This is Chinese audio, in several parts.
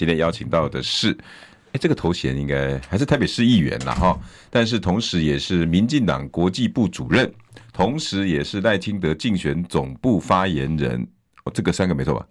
今天邀请到的是，哎，这个头衔应该还是台北市议员了哈，但是同时也是民进党国际部主任，同时也是赖清德竞选总部发言人。哦，这个三个没错吧？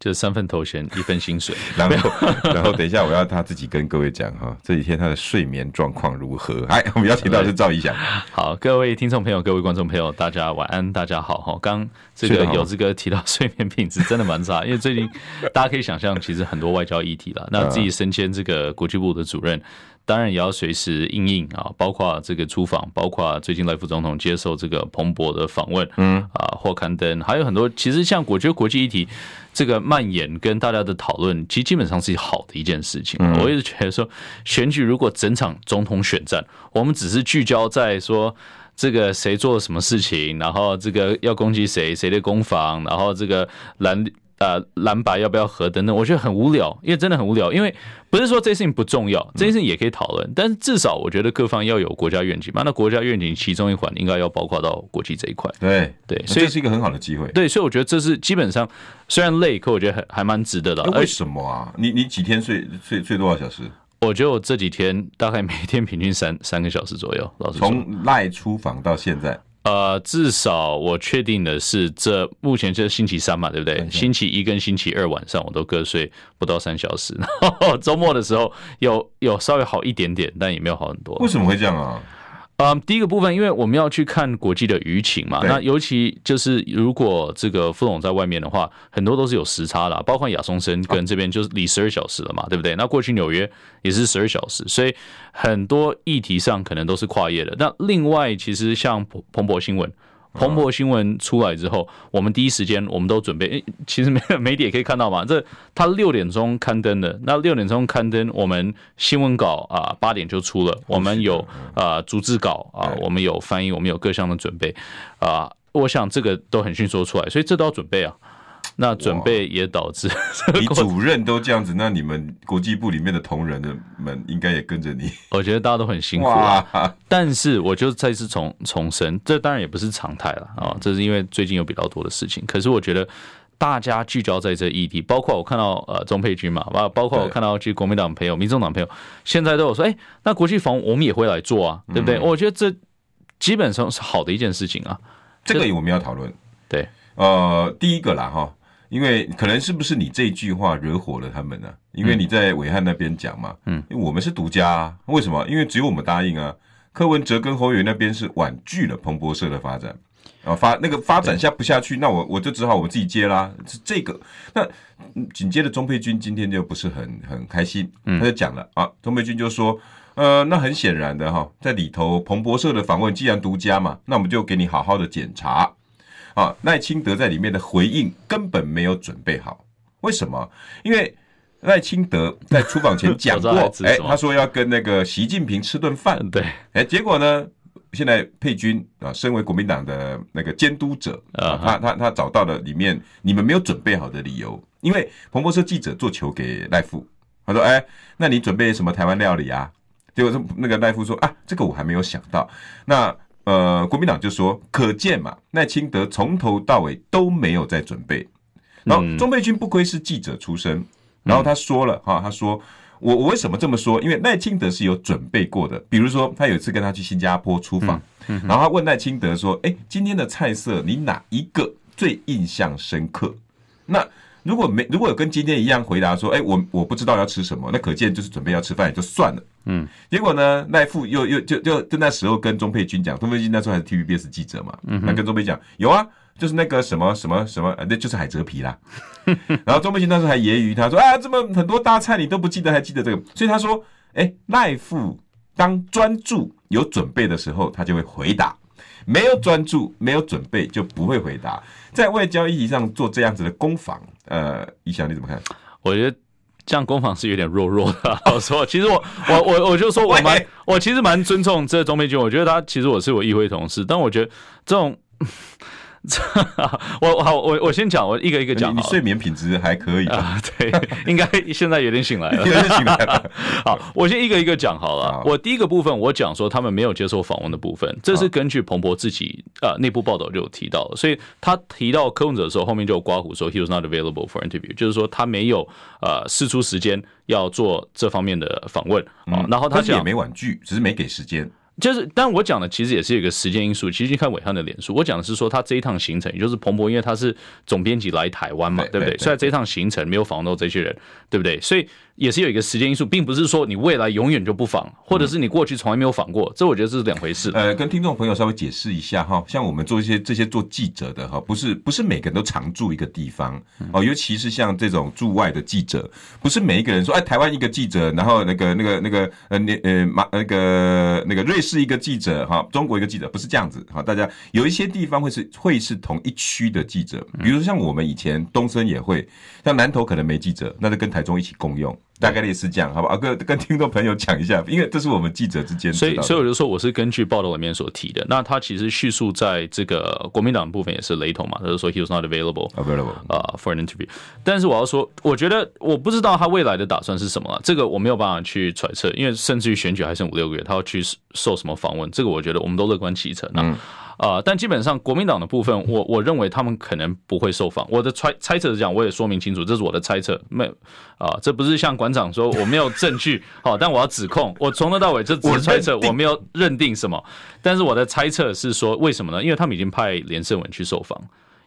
就是三份头衔，一份薪水。然后，然后等一下我要他自己跟各位讲哈，这几天他的睡眠状况如何？哎，我们邀请到的是赵一翔。好，各位听众朋友，各位观众朋友，大家晚安，大家好哈。刚这个有这个提到 睡眠品质真的蛮差，因为最近大家可以想象，其实很多外交议题了，那自己身兼这个国际部的主任。当然也要随时应应啊，包括这个出访，包括最近赖副总统接受这个彭博的访问，嗯啊或刊登，还有很多。其实像我觉得国际议题这个蔓延跟大家的讨论，其实基本上是好的一件事情。我一直觉得说，选举如果整场总统选战，我们只是聚焦在说这个谁做了什么事情，然后这个要攻击谁，谁的攻防，然后这个蓝。呃，蓝白要不要合等等，我觉得很无聊，因为真的很无聊。因为不是说这件事情不重要，这件事情也可以讨论，但是至少我觉得各方要有国家愿景嘛。那国家愿景其中一环应该要包括到国际这一块。对对，所以这是一个很好的机会。对，所以我觉得这是基本上虽然累，可我觉得还还蛮值得的。为什么啊？你你几天睡睡睡多少小时？我觉得我这几天大概每天平均三三个小时左右。老师，从赖出访到现在。呃，至少我确定的是，这目前就是星期三嘛，对不对？星期一跟星期二晚上我都各睡不到三小时，然后周末的时候有有稍微好一点点，但也没有好很多。为什么会这样啊？嗯，第一个部分，因为我们要去看国际的舆情嘛，那尤其就是如果这个副总在外面的话，很多都是有时差的，包括亚松森跟这边就是离十二小时了嘛，对不对？那过去纽约也是十二小时，所以很多议题上可能都是跨越的。那另外，其实像彭博新闻。彭博新闻出来之后，我们第一时间我们都准备。诶，其实媒媒体也可以看到嘛，这他六点钟刊登的，那六点钟刊登，我们新闻稿啊八点就出了，我们有啊逐字稿啊，我们有翻译，我们有各项的准备啊，我想这个都很迅速出来，所以这都要准备啊。那准备也导致 你主任都这样子，那你们国际部里面的同仁的们应该也跟着你。我觉得大家都很辛苦啊，但是我就再次重重申，这当然也不是常态了啊，这是因为最近有比较多的事情。可是我觉得大家聚焦在这议题，包括我看到呃钟佩君嘛，包包括我看到其实国民党朋友、民众党朋友，现在都有说，哎，那国际防我们也会来做啊，对不对？我觉得这基本上是好的一件事情啊。这个我们要讨论。对，呃，第一个啦哈。因为可能是不是你这句话惹火了他们呢、啊？因为你在伟汉那边讲嘛，嗯，因为我们是独家啊，为什么？因为只有我们答应啊。柯文哲跟侯友宜那边是婉拒了彭博社的发展，啊发那个发展下不下去，那我我就只好我自己接啦。是这个，那紧接着钟佩君今天就不是很很开心，他就讲了啊，钟佩君就说，呃，那很显然的哈，在里头彭博社的访问既然独家嘛，那我们就给你好好的检查。啊，赖清德在里面的回应根本没有准备好，为什么？因为赖清德在出访前讲 过，哎，他说要跟那个习近平吃顿饭，对，哎，结果呢，现在佩君啊，身为国民党的那个监督者啊，他他他找到了里面你们没有准备好的理由，因为彭博社记者做球给赖富，他说，哎，那你准备什么台湾料理啊？结果那个赖富说啊，这个我还没有想到，那。呃，国民党就说，可见嘛，赖清德从头到尾都没有在准备。然后钟佩君不愧是记者出身，然后他说了哈，他说我我为什么这么说？因为赖清德是有准备过的。比如说，他有一次跟他去新加坡出访，然后他问赖清德说：“哎，今天的菜色你哪一个最印象深刻？”那如果没如果有跟今天一样回答说，哎，我我不知道要吃什么，那可见就是准备要吃饭也就算了。嗯，结果呢，赖富又又就就就那时候跟钟佩君讲，钟佩君那时候还是 TVBS 记者嘛，嗯，他跟钟佩讲有啊，就是那个什么什么什么，那就是海蜇皮啦。然后钟佩君那时候还揶揄他说啊，这么很多大菜你都不记得，还记得这个？所以他说，哎，赖富当专注有准备的时候，他就会回答。没有专注，没有准备，就不会回答。在外交议题上做这样子的攻防，呃，一翔你怎么看？我觉得这样攻防是有点弱弱的。我说，其实我我我我就说我蛮我其实蛮尊重这钟佩君，我觉得他其实我是我议会同事，但我觉得这种。我好，我我先讲，我一个一个讲。你睡眠品质还可以啊？对，应该现在有点醒来了，有点醒来了。好，我先一个一个讲好了。我第一个部分，我讲说他们没有接受访问的部分，这是根据彭博自己呃内部报道就有提到，所以他提到柯文哲的时候，后面就有刮胡说 he was not available for interview，就是说他没有呃试出时间要做这方面的访问啊。然后他也没婉拒，只是没给时间。就是，但我讲的其实也是有一个时间因素。其实你看伟汉的脸书，我讲的是说他这一趟行程，也就是彭博，因为他是总编辑来台湾嘛，对不对？所以这一趟行程没有访问到这些人，对不对？所以。也是有一个时间因素，并不是说你未来永远就不访，或者是你过去从来没有访过，这我觉得这是两回事。呃，跟听众朋友稍微解释一下哈，像我们做一些这些做记者的哈，不是不是每个人都常住一个地方哦，尤其是像这种驻外的记者，不是每一个人说哎，台湾一个记者，然后那个那个那个呃那呃马那个那个瑞士一个记者哈，中国一个记者，不是这样子哈。大家有一些地方会是会是同一区的记者，比如说像我们以前东森也会，像南投可能没记者，那就跟台中一起共用。大概也是这样，好吧？跟跟听众朋友讲一下，因为这是我们记者之间。所以，所以我就说，我是根据报道里面所提的。那他其实叙述在这个国民党部分也是雷同嘛，他就说 he was not available available 啊、uh, for an interview。但是我要说，我觉得我不知道他未来的打算是什么，这个我没有办法去揣测，因为甚至于选举还剩五六个月，他要去受什么访问，这个我觉得我们都乐观其成。嗯。啊、呃，但基本上国民党的部分，我我认为他们可能不会受访。我的猜猜测是这样，我也说明清楚，这是我的猜测。没有啊，这不是像馆长说我没有证据，好，但我要指控，我从头到尾这只是猜测，我没有认定什么。但是我的猜测是说，为什么呢？因为他们已经派连胜文去受访，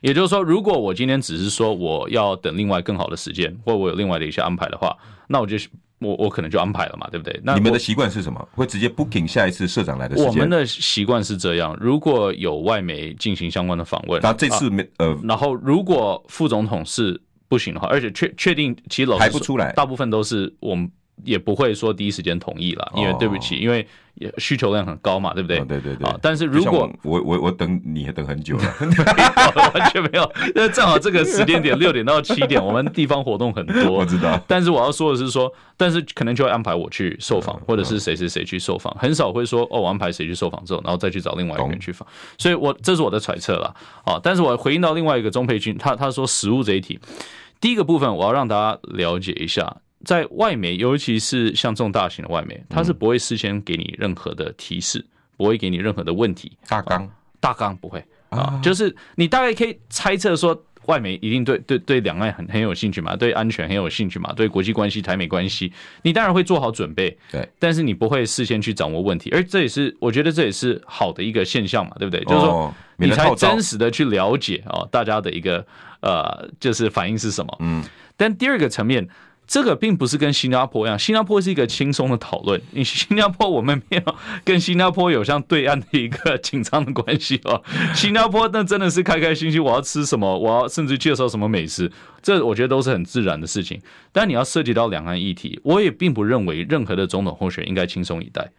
也就是说，如果我今天只是说我要等另外更好的时间，或我有另外的一些安排的话，那我就。我我可能就安排了嘛，对不对？那你们的习惯是什么？会直接 booking 下一次社长来的时间？我们的习惯是这样：如果有外媒进行相关的访问，那这次没、啊、呃，然后如果副总统是不行的话，而且确确定其实老实说排不出来，大部分都是我们也不会说第一时间同意了，因为对不起，因为。也需求量很高嘛，对不对？哦、对对对。啊，但是如果我我我等你也等很久了，完全没有，因为正好这个时间点六点到七点，我们地方活动很多，我知道。但是我要说的是说，但是可能就会安排我去受访，或者是谁谁谁去受访，很少会说哦，我安排谁去受访之后，然后再去找另外一个人去访。所以我这是我的揣测了啊。但是我回应到另外一个钟佩君，他他说食物这一题，第一个部分我要让大家了解一下。在外媒，尤其是像这种大型的外媒，它是不会事先给你任何的提示，不会给你任何的问题。大纲，大纲不会啊，就是你大概可以猜测说，外媒一定对对对两岸很很有兴趣嘛，对安全很有兴趣嘛，对国际关系、台美关系，你当然会做好准备。对，但是你不会事先去掌握问题，而这也是我觉得这也是好的一个现象嘛，对不对？就是说你才真实的去了解啊，大家的一个呃，就是反应是什么。嗯，但第二个层面。这个并不是跟新加坡一样，新加坡是一个轻松的讨论。你新加坡我们没有跟新加坡有像对岸的一个紧张的关系哦。新加坡那真的是开开心心，我要吃什么，我要甚至介绍什么美食，这我觉得都是很自然的事情。但你要涉及到两岸议题，我也并不认为任何的总统候选应该轻松以待。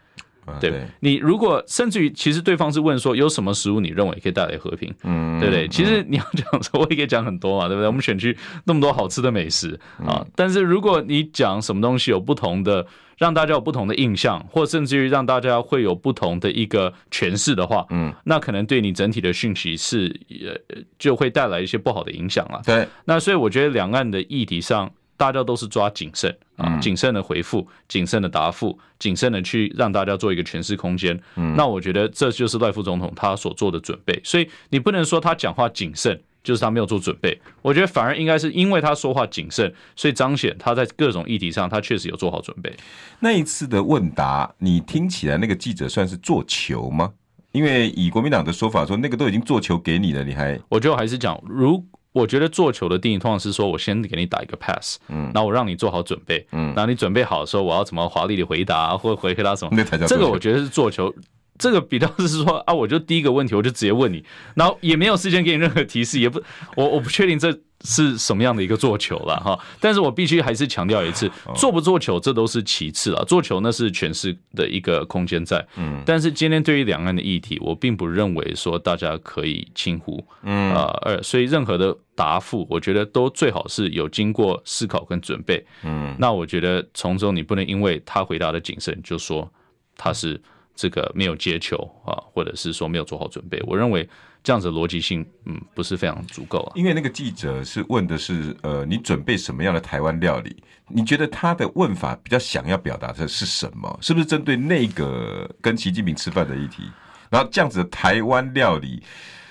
对，对你如果甚至于，其实对方是问说有什么食物你认为可以带来和平，嗯，对不对？其实你要讲说，我也可以讲很多嘛，对不对？我们选区那么多好吃的美食啊，但是如果你讲什么东西有不同的，让大家有不同的印象，或甚至于让大家会有不同的一个诠释的话，嗯，那可能对你整体的讯息是呃就会带来一些不好的影响了。对，那所以我觉得两岸的议题上。大家都是抓谨慎啊，谨慎的回复，谨慎的答复，谨慎的去让大家做一个诠释空间。嗯，那我觉得这就是赖副总统他所做的准备。所以你不能说他讲话谨慎就是他没有做准备。我觉得反而应该是因为他说话谨慎，所以彰显他在各种议题上他确实有做好准备。那一次的问答，你听起来那个记者算是做球吗？因为以国民党的说法说，那个都已经做球给你了，你还……我觉得还是讲如。我觉得做球的定义通常是说，我先给你打一个 pass，嗯，然后我让你做好准备，嗯，然后你准备好的时候，我要怎么华丽的回答，或者回回答什么，那才叫。这个我觉得是做球，这个比较是说啊，我就第一个问题我就直接问你，然后也没有事先给你任何提示，也不，我我不确定这是什么样的一个做球了哈。但是我必须还是强调一次，做不做球这都是其次了，做球那是诠释的一个空间在。嗯，但是今天对于两岸的议题，我并不认为说大家可以轻忽。嗯啊，呃，所以任何的答复，我觉得都最好是有经过思考跟准备。嗯，那我觉得从中你不能因为他回答的谨慎就说他是。这个没有接球啊，或者是说没有做好准备，我认为这样子逻辑性，嗯，不是非常足够啊。因为那个记者是问的是，呃，你准备什么样的台湾料理？你觉得他的问法比较想要表达的是什么？是不是针对那个跟习近平吃饭的议题？然后这样子的台湾料理，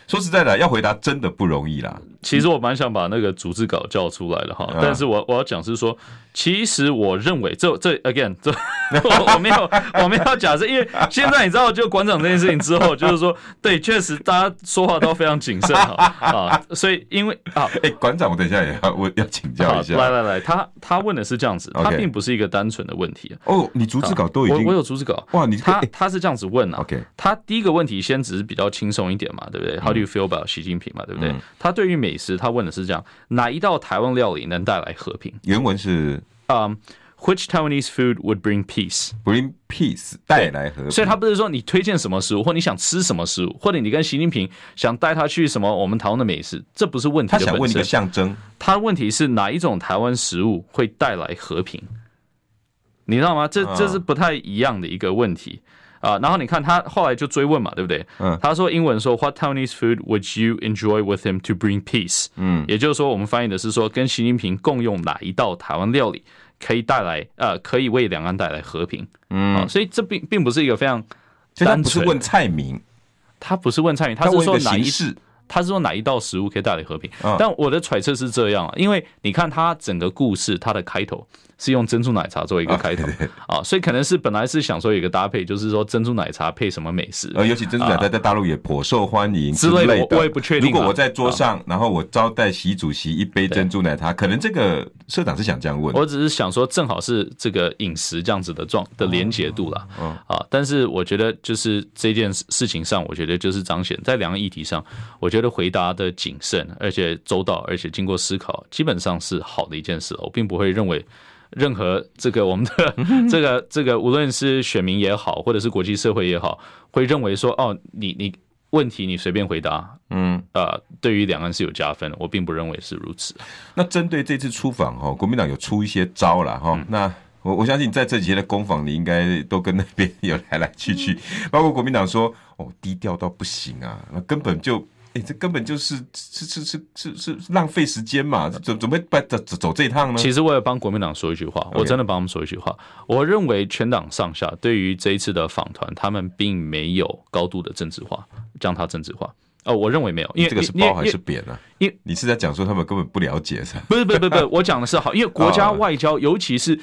说实在的，要回答真的不容易啦。其实我蛮想把那个逐字稿叫出来的哈，但是我我要讲是说。其实我认为这这 again 这我 我没有我没有假设，因为现在你知道，就馆长这件事情之后，就是说，对，确实大家说话都非常谨慎哈啊，所以因为啊，哎，馆长，我等一下也要我要请教一下，来来来，他他问的是这样子，他并不是一个单纯的问题哦，你逐字稿都已经，我我有逐字稿。哇，你他他是这样子问啊，OK，他第一个问题先只是比较轻松一点嘛，对不对？How do you feel about 习近平嘛，对不对？他对于美食，他问的是这样，哪一道台湾料理能带来和平？原文是。Um, which Taiwanese food would bring peace? Bring peace，带来和平。所以他不是说你推荐什么食物，或你想吃什么食物，或者你跟习近平想带他去什么我们台湾的美食，这不是问题。他想问一个象征。他的问题是哪一种台湾食物会带来和平？你知道吗？这这是不太一样的一个问题。啊，然后你看他后来就追问嘛，对不对？嗯，他说英文说 What Taiwanese food would you enjoy with him to bring peace？嗯，也就是说我们翻译的是说跟习近平共用哪一道台湾料理可以带来呃可以为两岸带来和平？嗯，啊，所以这并并不是一个非常单纯，不是问菜名，他不是问菜名，他是说哪一世。他是说哪一道食物可以带来和平？但我的揣测是这样啊，因为你看他整个故事，他的开头是用珍珠奶茶做一个开头啊，所以可能是本来是想说有一个搭配，就是说珍珠奶茶配什么美食？呃，尤其珍珠奶茶在大陆也颇受欢迎之类的。我也不确定。如果我在桌上，然后我招待习主席一杯珍珠奶茶，可能这个社长是想这样问。我只是想说，正好是这个饮食这样子的状的连结度了。嗯啊，但是我觉得就是这件事情上，我觉得就是彰显在两个议题上，我觉得回答的。谨慎，而且周到，而且经过思考，基本上是好的一件事。我并不会认为任何这个我们的这个 这个，无论是选民也好，或者是国际社会也好，会认为说哦，你你问题你随便回答，嗯呃，对于两岸是有加分的。我并不认为是如此。那针对这次出访哈，国民党有出一些招了哈。嗯、那我我相信在这几天的攻防，你应该都跟那边有来来去去，包括国民党说哦，低调到不行啊，那根本就。哎，这根本就是是是是是是浪费时间嘛？怎怎么会走走走这一趟呢？其实我也帮国民党说一句话，我真的帮他们说一句话。我认为全党上下对于这一次的访团，他们并没有高度的政治化，将它政治化。哦，我认为没有，因为这个是褒还是贬呢？因为你是在讲说他们根本不了解是吧？不是，不是，不是，不是，我讲的是好，因为国家外交，尤其是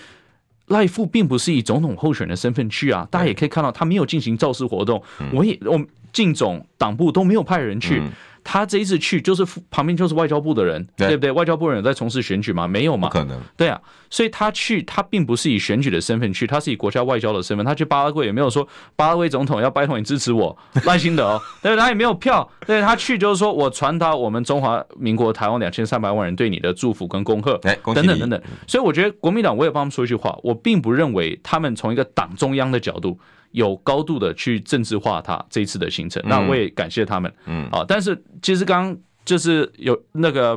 赖富，并不是以总统候选人的身份去啊。大家也可以看到，他没有进行造势活动，我也我。进总党部都没有派人去，嗯、他这一次去就是旁边就是外交部的人，对，对不对？外交部人有在从事选举吗？没有嘛？不可能。对啊，所以他去，他并不是以选举的身份去，他是以国家外交的身份。他去巴拉圭也没有说巴拉圭总统要拜托你支持我赖清德，对，他也没有票。对，他去就是说我传达我们中华民国台湾两千三百万人对你的祝福跟恭贺，等等等等。所以我觉得国民党我也帮他们说一句话，我并不认为他们从一个党中央的角度。有高度的去政治化它这一次的行程，那我也感谢他们。嗯，啊，但是其实刚刚就是有那个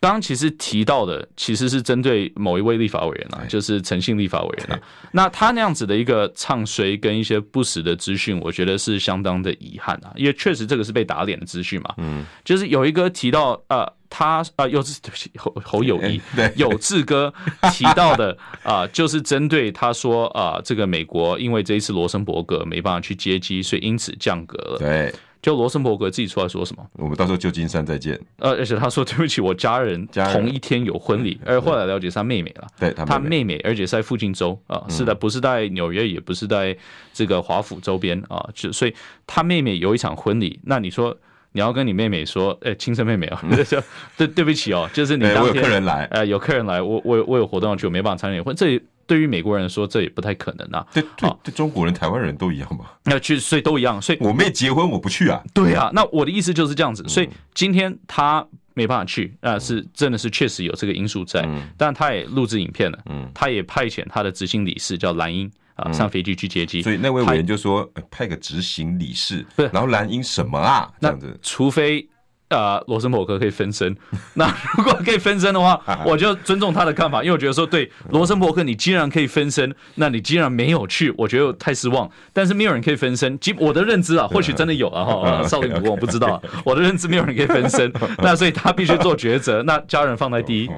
刚刚其实提到的，其实是针对某一位立法委员啊，就是诚信立法委员啊。那他那样子的一个唱衰跟一些不实的资讯，我觉得是相当的遗憾啊，因为确实这个是被打脸的资讯嘛。嗯，就是有一个提到呃。他啊，又是对不起，侯侯友谊，有志哥提到的啊，就是针对他说啊，这个美国因为这一次罗森伯格没办法去接机，所以因此降格了。对，就罗森伯格自己出来说什么？我们到时候旧金山再见。呃，而且他说对不起，我家人 同一天有婚礼，而后来了解是他妹妹了。对，他妹妹，而且是在附近州啊，是的，不是在纽约，也不是在这个华府周边啊，就所以他妹妹有一场婚礼。那你说？你要跟你妹妹说，哎、欸，亲生妹妹啊，就对对不起哦，就是你当天我有客人来，哎、呃，有客人来，我我我有活动要去，我没办法参与婚，这对于美国人说，这也不太可能啊。对对，对中国人、台湾人都一样嘛。那去，所以都一样，所以我妹结婚我不去啊。对啊，那我的意思就是这样子，所以今天他没办法去，那是真的是确实有这个因素在。嗯、但他也录制影片了，嗯，他也派遣他的执行理事叫蓝英啊上飞机去接机。所以那位委员就说派个执行理事，然后蓝英什么啊？这样子，除非。啊，罗森伯格可以分身。那如果可以分身的话，我就尊重他的看法，因为我觉得说，对罗森伯格，你既然可以分身，那你既然没有去，我觉得太失望。但是没有人可以分身，我的认知啊，或许真的有啊哈，少林武功我不知道，我的认知没有人可以分身，那所以他必须做抉择，那家人放在第一，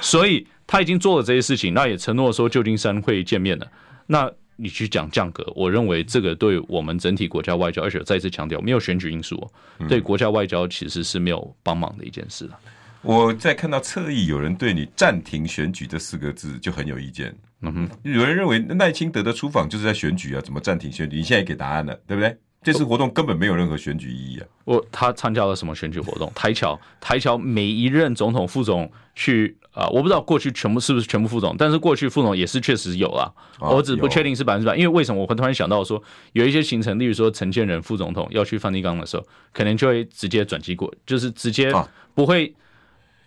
所以他已经做了这些事情，那也承诺说旧金山会见面了，那。你去讲降格，我认为这个对我们整体国家外交，而且再次强调，没有选举因素，对国家外交其实是没有帮忙的一件事。我在看到侧翼有人对你暂停选举这四个字就很有意见。嗯哼，有人认为赖清德的出访就是在选举啊，怎么暂停选举？你现在给答案了，对不对？这次活动根本没有任何选举意义啊！我他参加了什么选举活动？台侨台侨每一任总统副总去啊、呃，我不知道过去全部是不是全部副总，但是过去副总也是确实有啊。我只不确定是百分之百，因为为什么我会突然想到说有一些行程，例如说陈建仁副总统要去梵蒂冈的时候，可能就会直接转机过，就是直接不会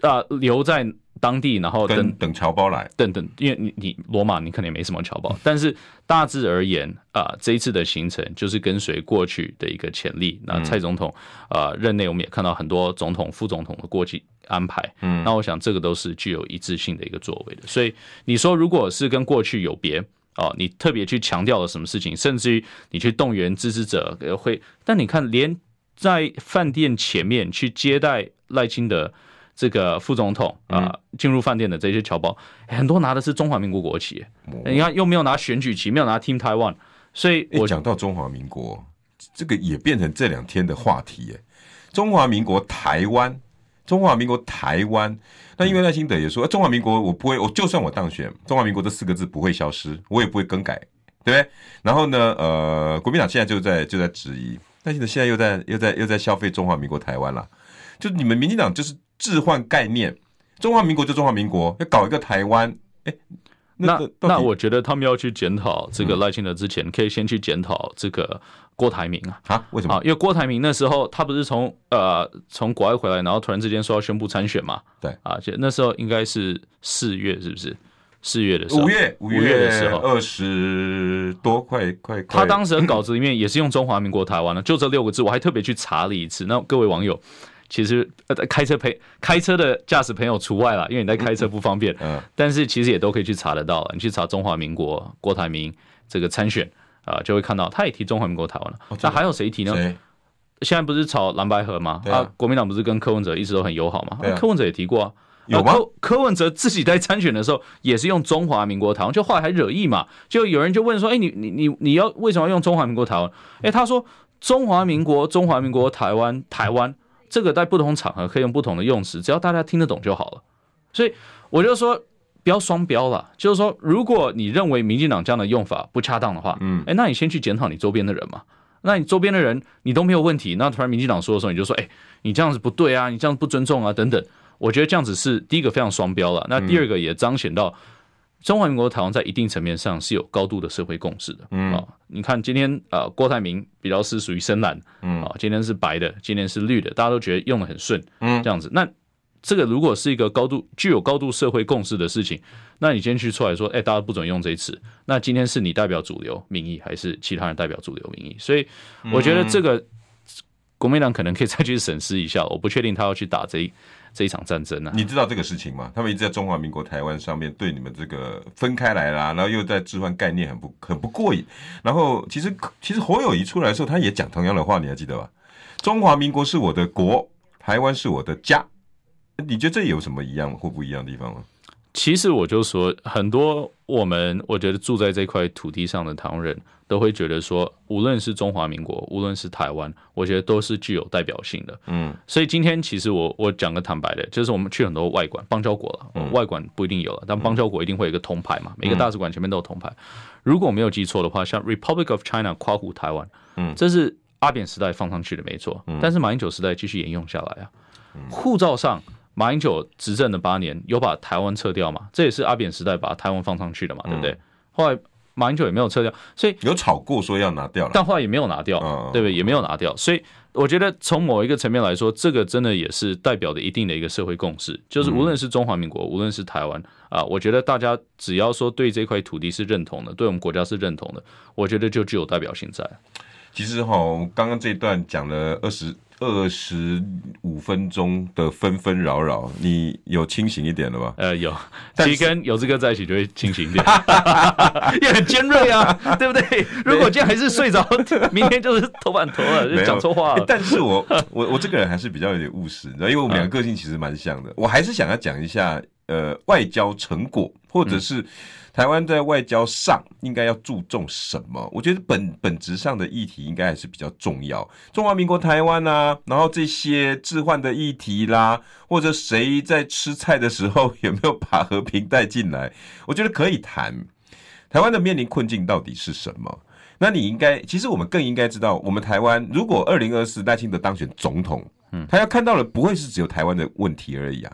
啊、呃、留在。当地，然后等等侨胞来，等等，因为你你罗马你可能也没什么侨胞，但是大致而言啊、呃，这一次的行程就是跟随过去的一个潜力。那蔡总统啊、呃、任内，我们也看到很多总统、副总统的过去安排。嗯，那我想这个都是具有一致性的一个作为的。所以你说，如果是跟过去有别哦，你特别去强调了什么事情，甚至于你去动员支持者会，但你看，连在饭店前面去接待赖清德。这个副总统啊，进入饭店的这些侨胞，很多拿的是中华民国国旗。你看，又没有拿选举旗，没有拿 Team Taiwan，所以我讲到中华民国，这个也变成这两天的话题。耶，中华民国台湾，中华民国台湾。那因为赖清德也说，中华民国我不会，我就算我当选，中华民国这四个字不会消失，我也不会更改，对不对？然后呢，呃，国民党现在就在就在质疑，赖清德现在又在又在又在消费中华民国台湾了，就你们民进党就是。置换概念，中华民国就中华民国，要搞一个台湾，哎，那那，那我觉得他们要去检讨这个赖清德之前，嗯、可以先去检讨这个郭台铭啊，啊，为什么？因为郭台铭那时候他不是从呃从国外回来，然后突然之间说要宣布参选嘛，对啊，就那时候应该是四月，是不是？四月的时候，五月五月的时候，二十多块块。他当时的稿子里面也是用中华民国台湾的，就这六个字，我还特别去查了一次。那各位网友。其实呃，开车陪开车的驾驶朋友除外了，因为你在开车不方便。嗯，但是其实也都可以去查得到了。你去查中华民国郭台铭这个参选啊，就会看到他也提中华民国台湾了。那还有谁提呢？现在不是炒蓝白合吗？啊，国民党不是跟柯文哲一直都很友好吗？柯文哲也提过啊。有吗？柯柯文哲自己在参选的时候也是用中华民国台湾，就后来还惹意嘛。就有人就问说：“哎，你你你你要为什么要用中华民国台湾？”哎，他说：“中华民国中华民国台湾台湾。”这个在不同场合可以用不同的用词，只要大家听得懂就好了。所以我就说不要双标了，就是说，如果你认为民进党这样的用法不恰当的话，嗯，哎，那你先去检讨你周边的人嘛。那你周边的人你都没有问题，那突然民进党说的时候，你就说，哎，你这样子不对啊，你这样不尊重啊，等等。我觉得这样子是第一个非常双标了。那第二个也彰显到。中华民国台湾在一定层面上是有高度的社会共识的，嗯。啊，你看今天呃郭台铭比较是属于深蓝，嗯。啊，今天是白的，今天是绿的，大家都觉得用的很顺，嗯，这样子，那这个如果是一个高度具有高度社会共识的事情，那你今天去出来说，哎，大家不准用这一词，那今天是你代表主流民意，还是其他人代表主流民意？所以我觉得这个国民党可能可以再去审视一下，我不确定他要去打这一。这一场战争呢、啊？你知道这个事情吗？他们一直在中华民国台湾上面对你们这个分开来啦，然后又在置换概念，很不很不过瘾。然后其实其实侯友谊出来的时候，他也讲同样的话，你还记得吧？中华民国是我的国，台湾是我的家。你觉得这有什么一样或不一样的地方吗？其实我就说，很多我们我觉得住在这块土地上的台湾人。都会觉得说，无论是中华民国，无论是台湾，我觉得都是具有代表性的。嗯，所以今天其实我我讲个坦白的，就是我们去很多外馆邦交国了，嗯、外馆不一定有了，但邦交国一定会有一个铜牌嘛，每个大使馆前面都有铜牌。如果我没有记错的话，像 Republic of China 夸胡台湾，嗯，这是阿扁时代放上去的没错，但是马英九时代继续沿用下来啊。护照上，马英九执政的八年有把台湾撤掉嘛？这也是阿扁时代把台湾放上去的嘛，对不对？后来。马英九也没有撤掉，所以有吵过说要拿掉了，但后来也没有拿掉，嗯、对不对？也没有拿掉，所以我觉得从某一个层面来说，这个真的也是代表的一定的一个社会共识，就是无论是中华民国，嗯、无论是台湾啊，我觉得大家只要说对这块土地是认同的，对我们国家是认同的，我觉得就具有代表性在。其实哈，刚刚这一段讲了二十。二十五分钟的纷纷扰扰，你有清醒一点了吗？呃，有，其实跟有志哥在一起就会清醒一点，也很尖锐啊，对不对？如果今天还是睡着，明天就是头版头了，就讲错话了。但是我我我这个人还是比较有点务实，你知道，因为我们两个个性其实蛮像的，我还是想要讲一下呃外交成果，或者是。嗯台湾在外交上应该要注重什么？我觉得本本质上的议题应该还是比较重要。中华民国台湾啊，然后这些置换的议题啦，或者谁在吃菜的时候有没有把和平带进来？我觉得可以谈。台湾的面临困境到底是什么？那你应该，其实我们更应该知道，我们台湾如果二零二四赖清德当选总统，嗯，他要看到的不会是只有台湾的问题而已啊。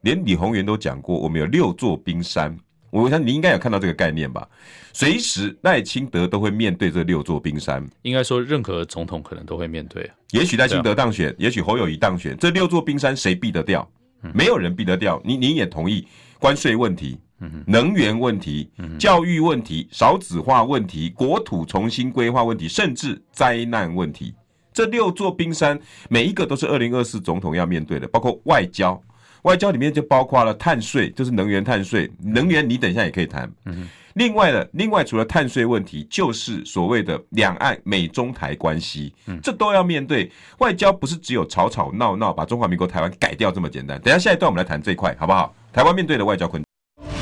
连李鸿源都讲过，我们有六座冰山。我想你应该有看到这个概念吧？随时赖清德都会面对这六座冰山。应该说，任何总统可能都会面对。也许赖清德当选，也许侯友谊当选，这六座冰山谁避得掉？没有人避得掉。你你也同意，关税问题、能源问题、教育问题、少子化问题、国土重新规划问题，甚至灾难问题，这六座冰山每一个都是二零二四总统要面对的，包括外交。外交里面就包括了碳税，就是能源碳税。能源你等一下也可以谈。另外的，另外除了碳税问题，就是所谓的两岸美中台关系，这都要面对。外交不是只有吵吵闹闹把中华民国台湾改掉这么简单。等下下一段我们来谈这一块，好不好？台湾面对的外交困境。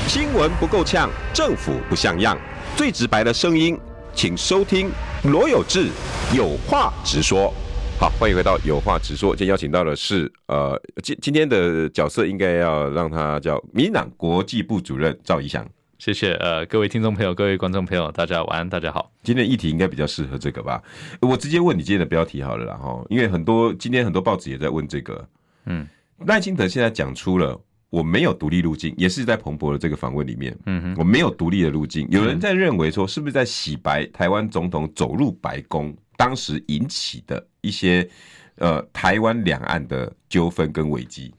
新闻不够呛，政府不像样，最直白的声音，请收听罗有志有话直说。好，欢迎回到有话直说。今天邀请到的是，呃，今今天的角色应该要让他叫民进党国际部主任赵怡翔。谢谢，呃，各位听众朋友，各位观众朋友，大家晚安，大家好。今天的议题应该比较适合这个吧？我直接问你今天的标题好了啦，哈，因为很多今天很多报纸也在问这个。嗯，赖清德现在讲出了我没有独立路径，也是在彭博的这个访问里面，嗯哼，我没有独立的路径。有人在认为说，是不是在洗白台湾总统走入白宫？当时引起的一些呃台湾两岸的纠纷跟危机，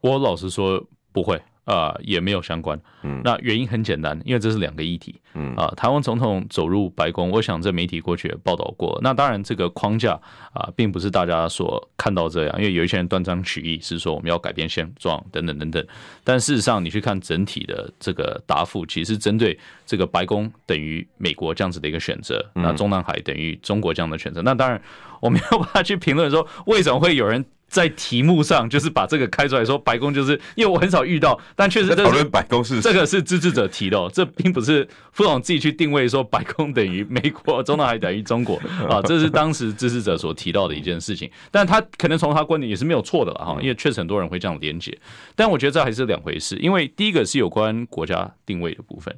我老实说不会。啊、呃，也没有相关。嗯，那原因很简单，因为这是两个议题。嗯啊、呃，台湾总统走入白宫，我想这媒体过去也报道过。那当然，这个框架啊、呃，并不是大家所看到这样，因为有一些人断章取义，是说我们要改变现状等等等等。但事实上，你去看整体的这个答复，其实针对这个白宫等于美国这样子的一个选择，那中南海等于中国这样的选择。那当然，我没有办法去评论说为什么会有人。在题目上，就是把这个开出来说，白宫就是因为我很少遇到，但确实讨论白宫是这个是支持者提的，这并不是副总自己去定位说白宫等于美国，中南海等于中国 啊，这是当时支持者所提到的一件事情，但他可能从他观点也是没有错的了哈，因为确实很多人会这样连结，但我觉得这还是两回事，因为第一个是有关国家定位的部分。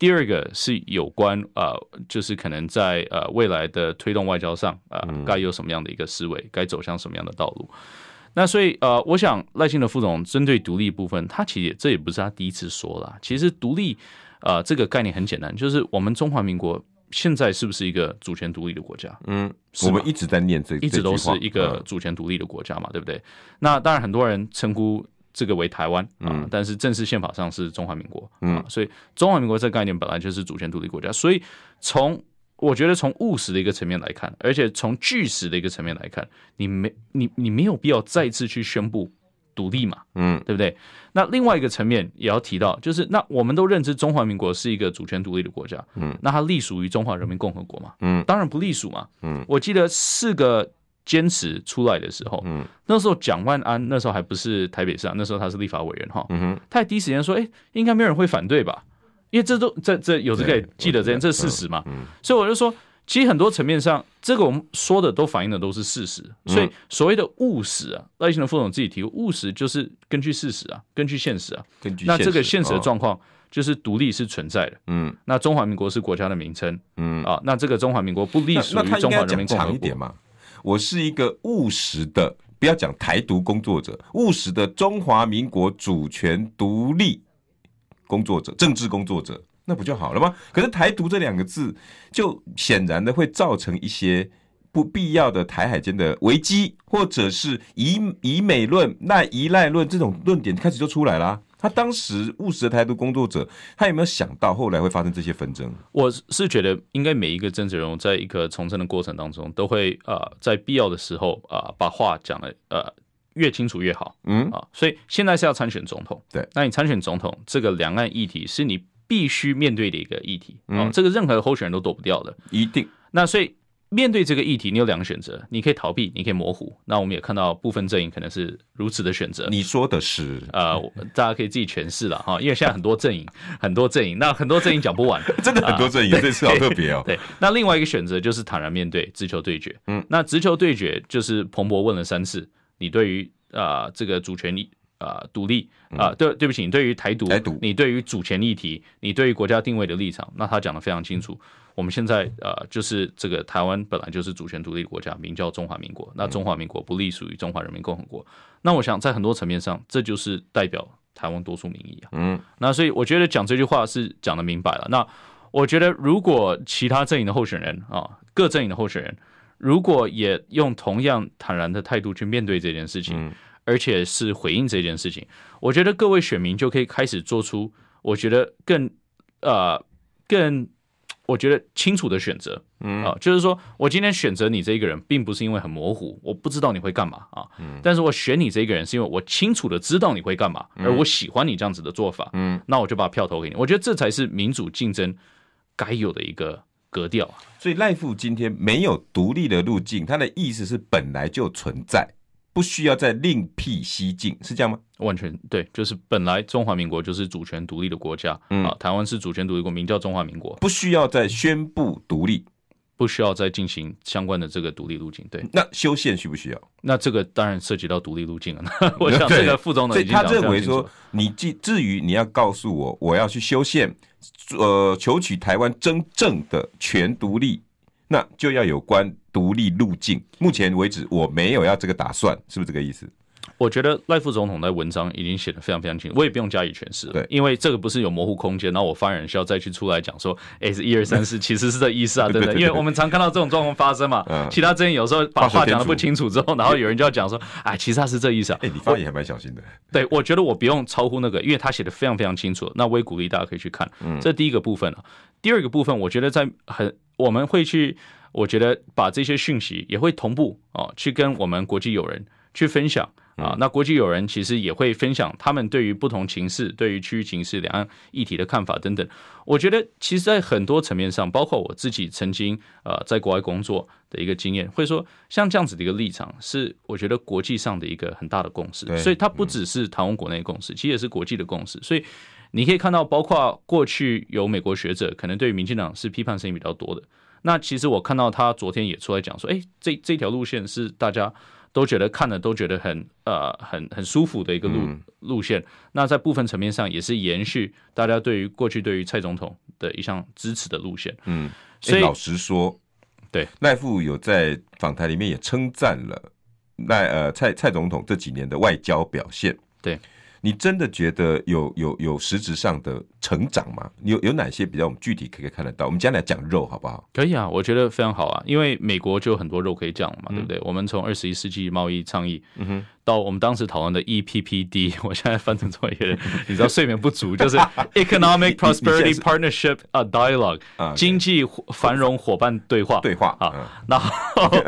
第二个是有关呃，就是可能在呃未来的推动外交上啊，呃，该有什么样的一个思维，该走向什么样的道路。那所以呃，我想赖清德副总针对独立部分，他其实也这也不是他第一次说了。其实独立呃这个概念很简单，就是我们中华民国现在是不是一个主权独立的国家？嗯，我们一直在念这，一直都是一个主权独立的国家嘛，对不对？那当然很多人称呼。这个为台湾啊，但是正式宪法上是中华民国啊，所以中华民国这个概念本来就是主权独立国家，所以从我觉得从务实的一个层面来看，而且从据实的一个层面来看，你没你你没有必要再次去宣布独立嘛，嗯，对不对？那另外一个层面也要提到，就是那我们都认知中华民国是一个主权独立的国家，嗯，那它隶属于中华人民共和国嘛，嗯，当然不隶属嘛，嗯，我记得四个。坚持出来的时候，嗯，那时候蒋万安那时候还不是台北市长，那时候他是立法委员哈，嗯哼，他也第一时间说，哎、欸，应该没有人会反对吧？因为这都这这有这个记得这件这是事实嘛，嗯，所以我就说，其实很多层面上，这个我们说的都反映的都是事实，所以所谓的务实啊，赖清德副总自己提务实就是根据事实啊，根据现实啊，根据那这个现实的状况就是独立是存在的，嗯，那中华民国是国家的名称，嗯。啊，那这个中华民国不隶属于中华人民共和国。我是一个务实的，不要讲台独工作者，务实的中华民国主权独立工作者、政治工作者。那不就好了吗？可是台独这两个字，就显然的会造成一些不必要的台海间的危机，或者是以以美论、赖依赖论这种论点开始就出来了。他当时务实的台独工作者，他有没有想到后来会发生这些纷争？我是觉得，应该每一个政治人物在一个从政的过程当中，都会呃，在必要的时候啊、呃，把话讲的呃越清楚越好。嗯啊，所以现在是要参选总统，对，那你参选总统，这个两岸议题是你必须面对的一个议题啊、嗯，这个任何候选人都躲不掉的，一定。那所以。面对这个议题，你有两个选择，你可以逃避，你可以模糊。那我们也看到部分阵营可能是如此的选择。你说的是，呃，大家可以自己诠释了哈，因为现在很多阵营，很多阵营，那很多阵营讲不完，真的很多阵营，呃、这次好特别哦。对，那另外一个选择就是坦然面对，直球对决。嗯，那直球对决就是彭博问了三次，你对于啊、呃、这个主权利啊独立啊、呃，对对不起，你对于台独，台独，你对于主权议题，你对于国家定位的立场，那他讲得非常清楚。我们现在呃，就是这个台湾本来就是主权独立的国家，名叫中华民国。那中华民国不隶属于中华人民共和国。那我想在很多层面上，这就是代表台湾多数民意啊。嗯，那所以我觉得讲这句话是讲得明白了。那我觉得如果其他阵营的候选人啊，各阵营的候选人，如果也用同样坦然的态度去面对这件事情，而且是回应这件事情，我觉得各位选民就可以开始做出我觉得更呃更。我觉得清楚的选择，嗯啊，就是说我今天选择你这一个人，并不是因为很模糊，我不知道你会干嘛啊，嗯，但是我选你这一个人，是因为我清楚的知道你会干嘛，而我喜欢你这样子的做法，嗯，那我就把票投给你。我觉得这才是民主竞争该有的一个格调。所以赖富今天没有独立的路径，他的意思是本来就存在。不需要再另辟蹊径，是这样吗？完全对，就是本来中华民国就是主权独立的国家，嗯啊，台湾是主权独立国，名叫中华民国，不需要再宣布独立，不需要再进行相关的这个独立路径。对，那修宪需不需要？那这个当然涉及到独立路径了。我想这个副总统他认为说，你至至于你要告诉我，我要去修宪，呃，求取台湾真正的全独立。那就要有关独立路径。目前为止，我没有要这个打算，是不是这个意思？我觉得赖副总统的文章已经写得非常非常清楚，我也不用加以诠释了。对，因为这个不是有模糊空间，然后我发言人需要再去出来讲说，哎，是一二三四，其实是这意思啊，对不对？因为我们常看到这种状况发生嘛，其他阵营有时候把话讲得不清楚之后，然后有人就要讲说，哎，其实他是这意思啊。哎，你发言还蛮小心的。对，我觉得我不用超乎那个，因为他写得非常非常清楚。那我也鼓励大家可以去看。嗯，这第一个部分啊，第二个部分，我觉得在很我们会去。我觉得把这些讯息也会同步啊，去跟我们国际友人去分享啊。那国际友人其实也会分享他们对于不同情势、对于区域情势、两岸议题的看法等等。我觉得其实，在很多层面上，包括我自己曾经呃在国外工作的一个经验，会说像这样子的一个立场，是我觉得国际上的一个很大的共识。所以它不只是台湾国内共识，其实也是国际的共识。所以你可以看到，包括过去有美国学者可能对于民进党是批判声音比较多的。那其实我看到他昨天也出来讲说，哎，这这条路线是大家都觉得看了都觉得很呃很很舒服的一个路路线。那在部分层面上也是延续大家对于过去对于蔡总统的一项支持的路线。嗯，所以老实说，对赖富有在访谈里面也称赞了赖呃蔡蔡总统这几年的外交表现。对。你真的觉得有有有实质上的成长吗？有有哪些比较我们具体可以看得到？我们将来讲肉好不好？可以啊，我觉得非常好啊，因为美国就有很多肉可以讲嘛，嗯、对不对？我们从二十一世纪贸易倡议，嗯哼。到我们当时讨论的 EPPD，我现在翻成中文有点，你知道睡眠不足，就是 Economic Prosperity Partnership 啊 Dialogue，经济繁荣伙伴对话。对话啊，然后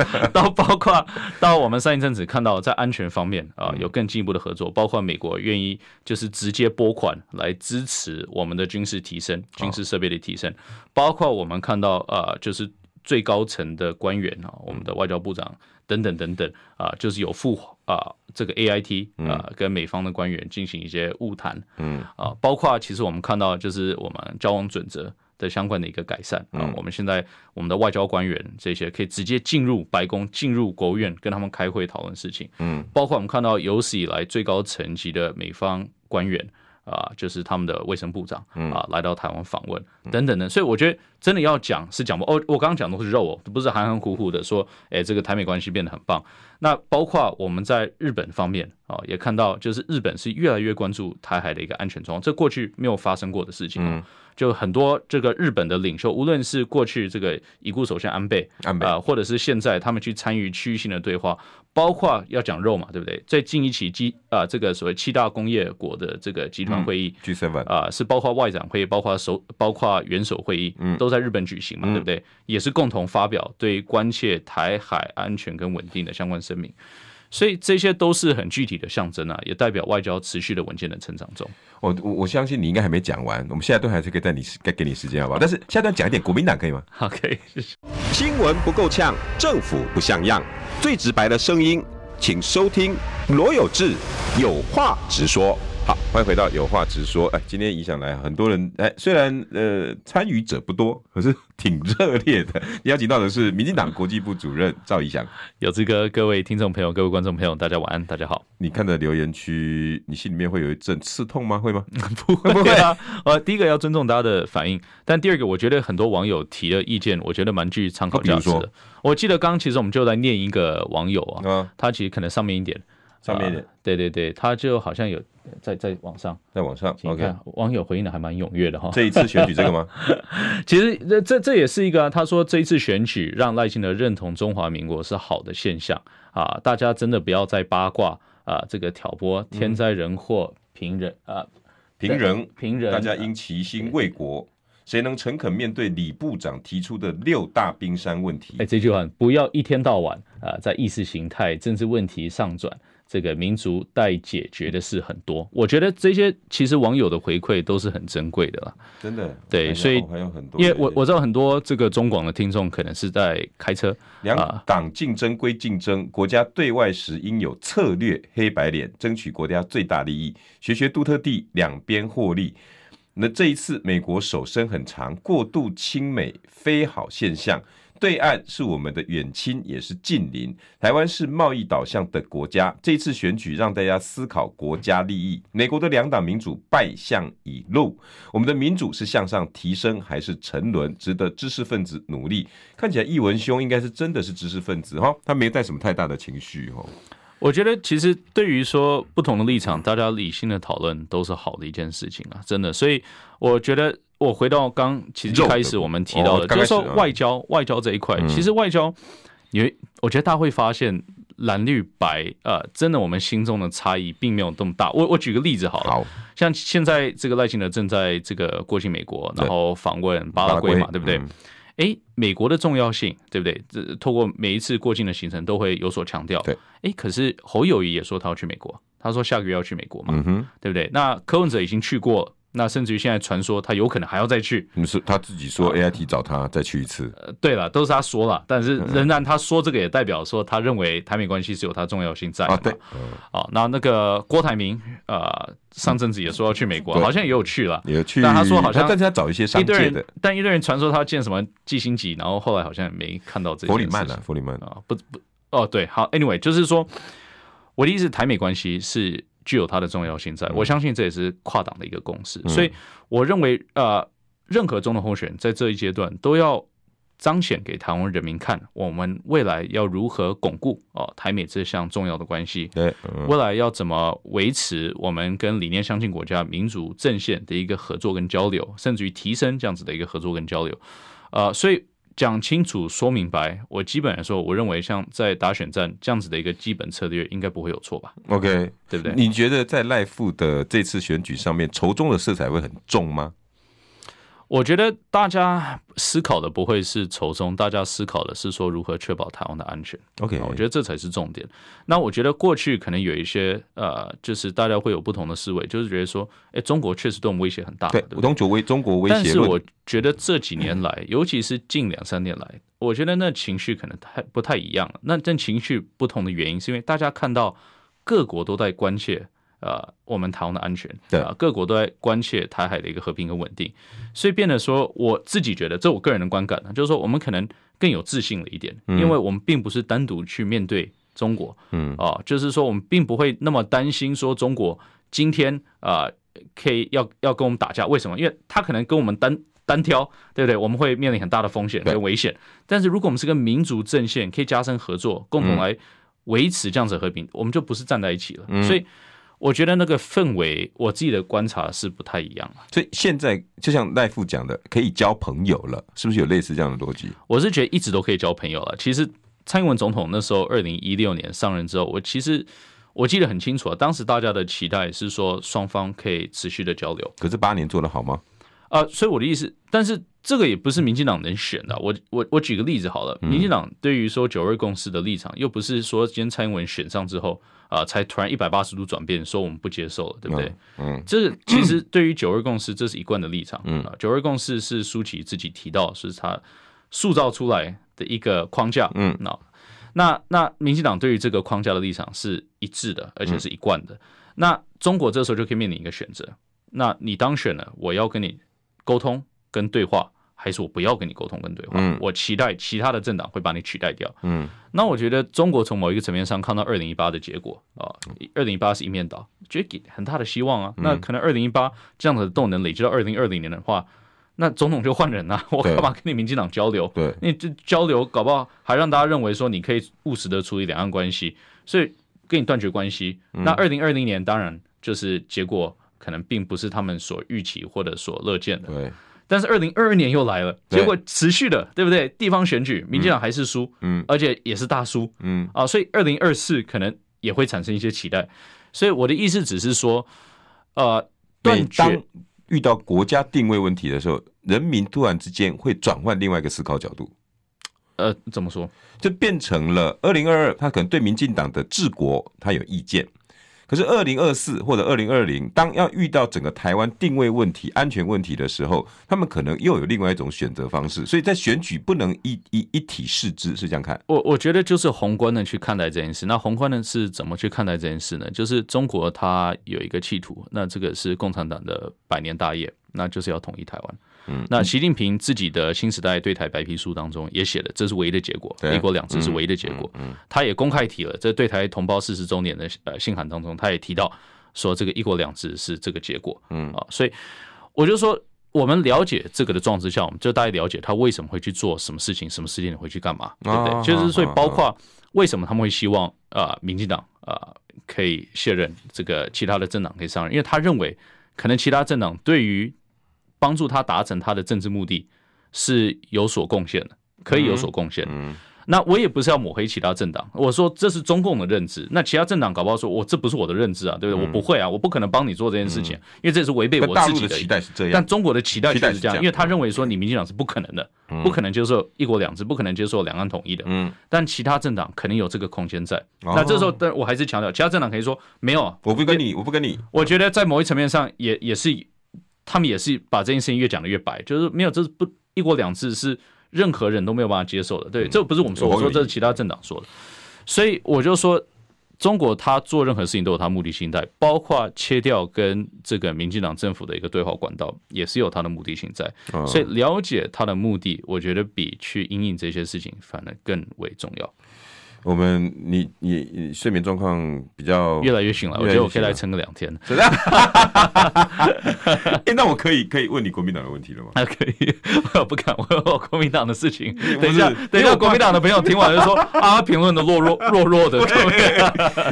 到包括到我们上一阵子看到在安全方面啊有更进一步的合作，包括美国愿意就是直接拨款来支持我们的军事提升、军事设备的提升，包括我们看到啊就是最高层的官员啊，我们的外交部长等等等等啊，就是有赴啊。这个 AIT 啊，跟美方的官员进行一些晤谈，嗯。啊，包括其实我们看到就是我们交往准则的相关的一个改善啊，我们现在我们的外交官员这些可以直接进入白宫、进入国务院跟他们开会讨论事情，嗯，包括我们看到有史以来最高层级的美方官员啊，就是他们的卫生部长啊，来到台湾访问等等的，所以我觉得真的要讲是讲不哦，我刚刚讲的都是肉哦，不是含含糊糊的说，哎，这个台美关系变得很棒。那包括我们在日本方面啊，也看到就是日本是越来越关注台海的一个安全状况，这过去没有发生过的事情。嗯。就很多这个日本的领袖，无论是过去这个已故首相安倍，安倍啊，或者是现在他们去参与区域性的对话，包括要讲肉嘛，对不对？最近一起 G 啊，这个所谓七大工业国的这个集团会议 G7 啊，是包括外长会议，包括首，包括元首会议，嗯都在日本举行嘛，对不对？也是共同发表对关切台海安全跟稳定的相关声明。所以这些都是很具体的象征啊，也代表外交持续的稳健的成长中。我我我相信你应该还没讲完，我们现在都还是可以带你该给你时间，好不好？但是下段讲一点国民党可以吗？好，可以。新闻不够呛，政府不像样，最直白的声音，请收听罗有志有话直说。好，欢迎回到有话直说。哎，今天影响来很多人，哎，虽然呃参与者不多，可是 挺热烈的。邀请到的是民进党国际部主任赵怡翔。有志哥，各位听众朋友，各位观众朋友，大家晚安，大家好。你看的留言区，你心里面会有一阵刺痛吗？会吗？不会，不会啊。呃，第一个要尊重大家的反应，但第二个，我觉得很多网友提的意见，我觉得蛮具参考价值的。我记得刚刚其实我们就在念一个网友啊，嗯、他其实可能上面一点。上面的、呃，对对对，他就好像有在在网上，在网上，OK，网友回应的还蛮踊跃的哈。这一次选举这个吗？其实这这这也是一个、啊，他说这一次选举让赖清德认同中华民国是好的现象啊，大家真的不要再八卦啊，这个挑拨天灾人祸，平人啊，平人平人，大家应齐心为国。谁能诚恳面对李部长提出的六大冰山问题？哎，这句话不要一天到晚啊，在意识形态、政治问题上转。这个民族待解决的事很多，我觉得这些其实网友的回馈都是很珍贵的啦。真的，对，所以还有很多，因为我我知道很多这个中广的听众可能是在开车。两党竞争归竞争，国家对外时应有策略，黑白脸，争取国家最大利益，学学杜特地，两边获利。那这一次美国手伸很长，过度亲美非好现象。对岸是我们的远亲，也是近邻。台湾是贸易导向的国家，这次选举让大家思考国家利益。美国的两党民主败相已露，我们的民主是向上提升还是沉沦？值得知识分子努力。看起来易文兄应该是真的是知识分子哈，他没带什么太大的情绪哈。我觉得其实对于说不同的立场，大家理性的讨论都是好的一件事情啊，真的。所以我觉得。我回到刚其实一开始我们提到的，就是说外交外交这一块，其实外交，因为我觉得大家会发现蓝绿白呃，真的我们心中的差异并没有这么大。我我举个例子好了，像现在这个赖清德正在这个过去美国，然后访问巴拉圭嘛，对不对？哎，美国的重要性，对不对？这透过每一次过境的行程都会有所强调。对，哎，可是侯友宜也说他要去美国，他说下个月要去美国嘛，对不对？那柯文哲已经去过。那甚至于现在传说他有可能还要再去，你说他自己说 AIT 找他再去一次，呃，对了，都是他说了，但是仍然他说这个也代表说他认为台美关系是有它重要性在的。啊，对，哦，那那个郭台铭呃，上阵子也说要去美国，好像也有去了，也有去，但他说好像但是他找一些商界的，但一堆人传说他见什么季辛吉，然后后来好像没看到这些。弗里曼啊，弗里曼啊，不不，哦对，好，Anyway，就是说我的意思，台美关系是。具有它的重要性在，我相信这也是跨党的一个共识，所以我认为，呃，任何中的候选人在这一阶段都要彰显给台湾人民看，我们未来要如何巩固哦台美这项重要的关系，对，未来要怎么维持我们跟理念相近国家民主阵线的一个合作跟交流，甚至于提升这样子的一个合作跟交流，呃，所以。讲清楚、说明白，我基本来说，我认为像在打选战这样子的一个基本策略，应该不会有错吧？OK，对不对？你觉得在赖富的这次选举上面，仇中的色彩会很重吗？我觉得大家思考的不会是仇中，大家思考的是说如何确保台湾的安全。OK，我觉得这才是重点。那我觉得过去可能有一些呃，就是大家会有不同的思维，就是觉得说，哎，中国确实对我们威胁很大。对，中国威中国威胁。但是我觉得这几年来，尤其是近两三年来，我觉得那情绪可能太不太一样了。那这情绪不同的原因，是因为大家看到各国都在关切。呃，我们台湾的安全，对啊，各国都在关切台海的一个和平跟稳定，所以变得说，我自己觉得，这我个人的观感呢，就是说，我们可能更有自信了一点，因为我们并不是单独去面对中国，嗯啊，就是说，我们并不会那么担心说中国今天啊可以要要跟我们打架，为什么？因为他可能跟我们单单挑，对不对？我们会面临很大的风险跟危险。但是如果我们是个民族阵线，可以加深合作，共同来。维持这样子的和平，我们就不是站在一起了。嗯、所以我觉得那个氛围，我自己的观察是不太一样。所以现在就像赖副讲的，可以交朋友了，是不是有类似这样的逻辑？我是觉得一直都可以交朋友了。其实蔡英文总统那时候二零一六年上任之后，我其实我记得很清楚啊，当时大家的期待是说双方可以持续的交流。可是八年做得好吗？啊、呃，所以我的意思，但是这个也不是民进党能选的。我我我举个例子好了，民进党对于说九二共识的立场，又不是说今天蔡英文选上之后啊、呃，才突然一百八十度转变，说我们不接受了，对不对？嗯，嗯这个其实对于九二共识，这是一贯的立场。嗯，九二共识是舒淇自己提到，是他塑造出来的一个框架。嗯，那那那民进党对于这个框架的立场是一致的，而且是一贯的。那中国这时候就可以面临一个选择：那你当选了，我要跟你。沟通跟对话，还是我不要跟你沟通跟对话？嗯，我期待其他的政党会把你取代掉。嗯，那我觉得中国从某一个层面上看到二零一八的结果啊，二零一八是一面倒，觉得给很大的希望啊。那可能二零一八这样的动能累积到二零二零年的话，那总统就换人 了，我干嘛跟你民进党交流？对，你这交流搞不好还让大家认为说你可以务实的处理两岸关系，所以跟你断绝关系。那二零二零年当然就是结果。可能并不是他们所预期或者所乐见的。对，但是二零二二年又来了，结果持续的，对不对？地方选举，民进党还是输，嗯，而且也是大输，嗯啊，所以二零二四可能也会产生一些期待。所以我的意思只是说，呃，断当遇到国家定位问题的时候，人民突然之间会转换另外一个思考角度。呃，怎么说？就变成了二零二二，他可能对民进党的治国他有意见。可是二零二四或者二零二零，当要遇到整个台湾定位问题、安全问题的时候，他们可能又有另外一种选择方式。所以在选举不能一一一体视之，是这样看。我我觉得就是宏观的去看待这件事。那宏观的是怎么去看待这件事呢？就是中国它有一个企图，那这个是共产党的百年大业，那就是要统一台湾。嗯，那习近平自己的新时代对台白皮书当中也写了，这是唯一的结果，一国两制是唯一的结果。嗯，他也公开提了，这对台同胞四十周年的呃信函当中，他也提到说这个一国两制是这个结果。嗯啊，所以我就说，我们了解这个的状况之下，我们就大概了解他为什么会去做什么事情，什么时间点会去干嘛，对不对？就是所以包括为什么他们会希望啊，民进党啊可以卸任，这个其他的政党可以上任，因为他认为可能其他政党对于帮助他达成他的政治目的是有所贡献的，可以有所贡献。嗯，那我也不是要抹黑其他政党，我说这是中共的认知。那其他政党搞不好说，我这不是我的认知啊，对不对？我不会啊，我不可能帮你做这件事情，因为这是违背我自己的期待是这样。但中国的期待就是这样，因为他认为说你民进党是不可能的，不可能接受一国两制，不可能接受两岸统一的。嗯，但其他政党肯定有这个空间在。那这时候，但我还是强调，其他政党可以说没有，我不跟你，我不跟你。我觉得在某一层面上，也也是。他们也是把这件事情越讲的越白，就是没有，这是不一国两制是任何人都没有办法接受的。对，这不是我们说，我说这是其他政党说的。所以我就说，中国他做任何事情都有他目的性在，包括切掉跟这个民进党政府的一个对话管道，也是有他的目的性在。所以了解他的目的，我觉得比去因应这些事情反而更为重要。我们你你你睡眠状况比较越来越醒了，我觉得我可以来撑个两天。真的？哎，那我可以可以问你国民党的问题了吗？还 可以，我不敢问我国民党的事情。等一下，等一下，国民党的朋友听完就说 啊，评论的弱弱弱弱的。